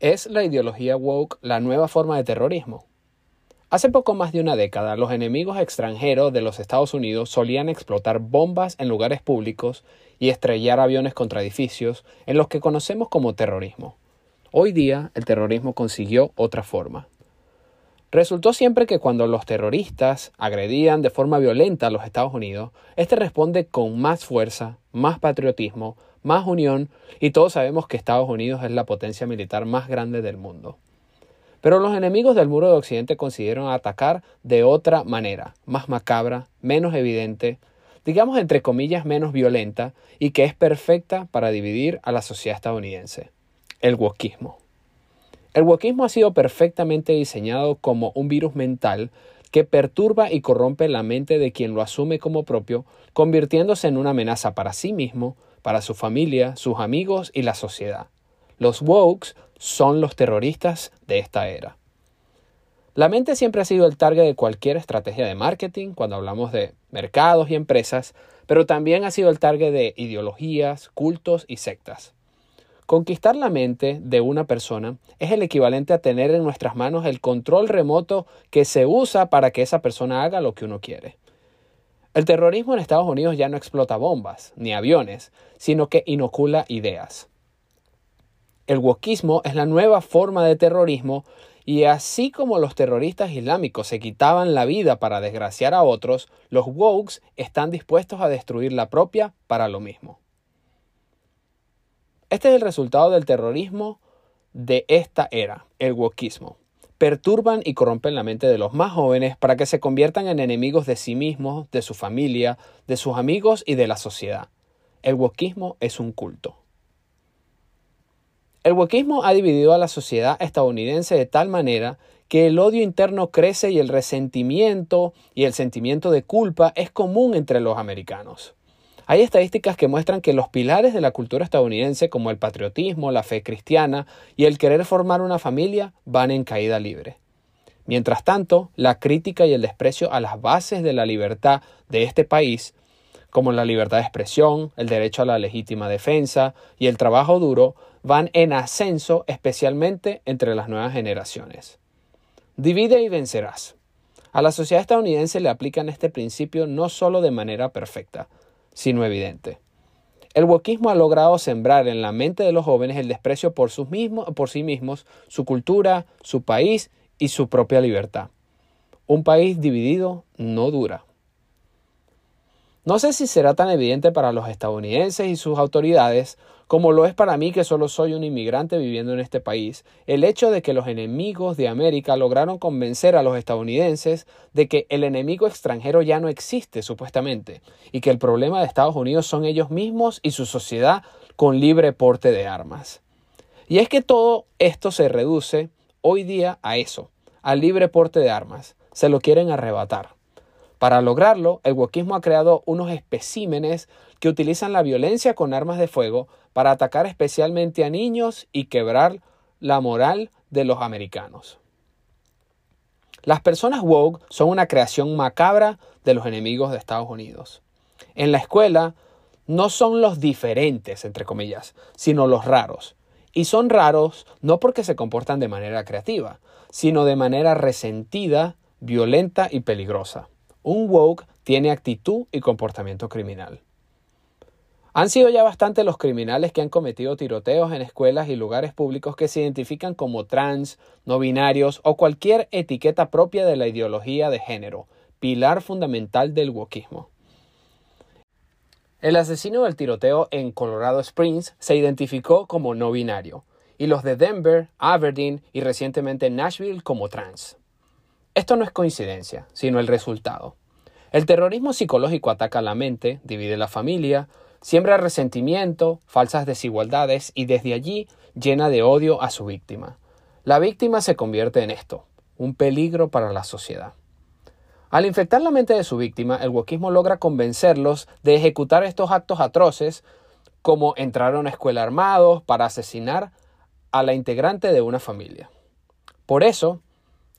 ¿Es la ideología woke la nueva forma de terrorismo? Hace poco más de una década, los enemigos extranjeros de los Estados Unidos solían explotar bombas en lugares públicos y estrellar aviones contra edificios en los que conocemos como terrorismo. Hoy día, el terrorismo consiguió otra forma. Resultó siempre que cuando los terroristas agredían de forma violenta a los Estados Unidos, este responde con más fuerza, más patriotismo, más unión, y todos sabemos que Estados Unidos es la potencia militar más grande del mundo. Pero los enemigos del muro de Occidente consiguieron atacar de otra manera, más macabra, menos evidente, digamos entre comillas menos violenta, y que es perfecta para dividir a la sociedad estadounidense, el wokismo. El wokismo ha sido perfectamente diseñado como un virus mental que perturba y corrompe la mente de quien lo asume como propio, convirtiéndose en una amenaza para sí mismo, para su familia, sus amigos y la sociedad. Los wokes son los terroristas de esta era. La mente siempre ha sido el target de cualquier estrategia de marketing cuando hablamos de mercados y empresas, pero también ha sido el target de ideologías, cultos y sectas. Conquistar la mente de una persona es el equivalente a tener en nuestras manos el control remoto que se usa para que esa persona haga lo que uno quiere. El terrorismo en Estados Unidos ya no explota bombas ni aviones, sino que inocula ideas. El wokismo es la nueva forma de terrorismo y así como los terroristas islámicos se quitaban la vida para desgraciar a otros, los wokes están dispuestos a destruir la propia para lo mismo. Este es el resultado del terrorismo de esta era, el wokismo perturban y corrompen la mente de los más jóvenes para que se conviertan en enemigos de sí mismos, de su familia, de sus amigos y de la sociedad. El wokismo es un culto. El wokismo ha dividido a la sociedad estadounidense de tal manera que el odio interno crece y el resentimiento y el sentimiento de culpa es común entre los americanos. Hay estadísticas que muestran que los pilares de la cultura estadounidense, como el patriotismo, la fe cristiana y el querer formar una familia, van en caída libre. Mientras tanto, la crítica y el desprecio a las bases de la libertad de este país, como la libertad de expresión, el derecho a la legítima defensa y el trabajo duro, van en ascenso especialmente entre las nuevas generaciones. Divide y vencerás. A la sociedad estadounidense le aplican este principio no solo de manera perfecta, sino evidente. El wokismo ha logrado sembrar en la mente de los jóvenes el desprecio por, sus mismos, por sí mismos, su cultura, su país y su propia libertad. Un país dividido no dura. No sé si será tan evidente para los estadounidenses y sus autoridades como lo es para mí que solo soy un inmigrante viviendo en este país, el hecho de que los enemigos de América lograron convencer a los estadounidenses de que el enemigo extranjero ya no existe supuestamente, y que el problema de Estados Unidos son ellos mismos y su sociedad con libre porte de armas. Y es que todo esto se reduce hoy día a eso, al libre porte de armas. Se lo quieren arrebatar. Para lograrlo, el wokismo ha creado unos especímenes que utilizan la violencia con armas de fuego para atacar especialmente a niños y quebrar la moral de los americanos. Las personas woke son una creación macabra de los enemigos de Estados Unidos. En la escuela no son los diferentes, entre comillas, sino los raros. Y son raros no porque se comportan de manera creativa, sino de manera resentida, violenta y peligrosa. Un woke tiene actitud y comportamiento criminal. Han sido ya bastante los criminales que han cometido tiroteos en escuelas y lugares públicos que se identifican como trans, no binarios o cualquier etiqueta propia de la ideología de género, pilar fundamental del wokismo. El asesino del tiroteo en Colorado Springs se identificó como no binario, y los de Denver, Aberdeen y recientemente Nashville como trans. Esto no es coincidencia, sino el resultado. El terrorismo psicológico ataca la mente, divide la familia, Siembra resentimiento, falsas desigualdades y desde allí llena de odio a su víctima. La víctima se convierte en esto, un peligro para la sociedad. Al infectar la mente de su víctima, el wokismo logra convencerlos de ejecutar estos actos atroces, como entrar a una escuela armados para asesinar a la integrante de una familia. Por eso,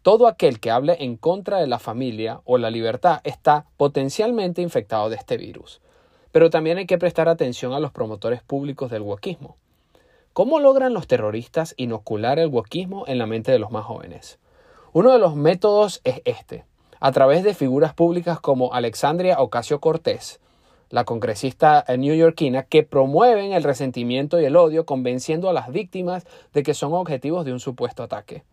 todo aquel que hable en contra de la familia o la libertad está potencialmente infectado de este virus. Pero también hay que prestar atención a los promotores públicos del wokismo. ¿Cómo logran los terroristas inocular el wokismo en la mente de los más jóvenes? Uno de los métodos es este, a través de figuras públicas como Alexandria Ocasio Cortés, la congresista newyorkina, que promueven el resentimiento y el odio convenciendo a las víctimas de que son objetivos de un supuesto ataque.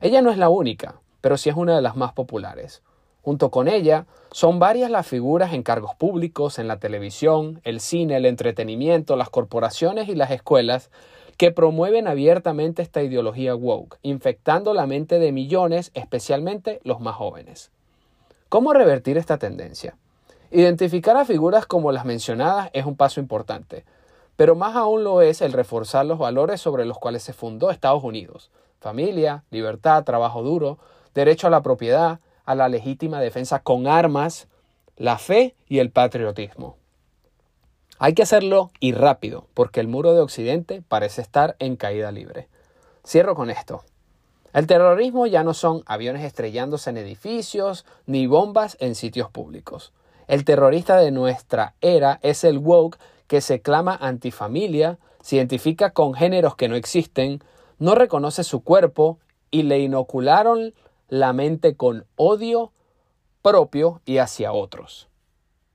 Ella no es la única, pero sí es una de las más populares. Junto con ella, son varias las figuras en cargos públicos, en la televisión, el cine, el entretenimiento, las corporaciones y las escuelas que promueven abiertamente esta ideología woke, infectando la mente de millones, especialmente los más jóvenes. ¿Cómo revertir esta tendencia? Identificar a figuras como las mencionadas es un paso importante, pero más aún lo es el reforzar los valores sobre los cuales se fundó Estados Unidos. Familia, libertad, trabajo duro, derecho a la propiedad, a la legítima defensa con armas, la fe y el patriotismo. Hay que hacerlo y rápido, porque el muro de Occidente parece estar en caída libre. Cierro con esto. El terrorismo ya no son aviones estrellándose en edificios ni bombas en sitios públicos. El terrorista de nuestra era es el woke que se clama antifamilia, se identifica con géneros que no existen, no reconoce su cuerpo y le inocularon la mente con odio propio y hacia otros.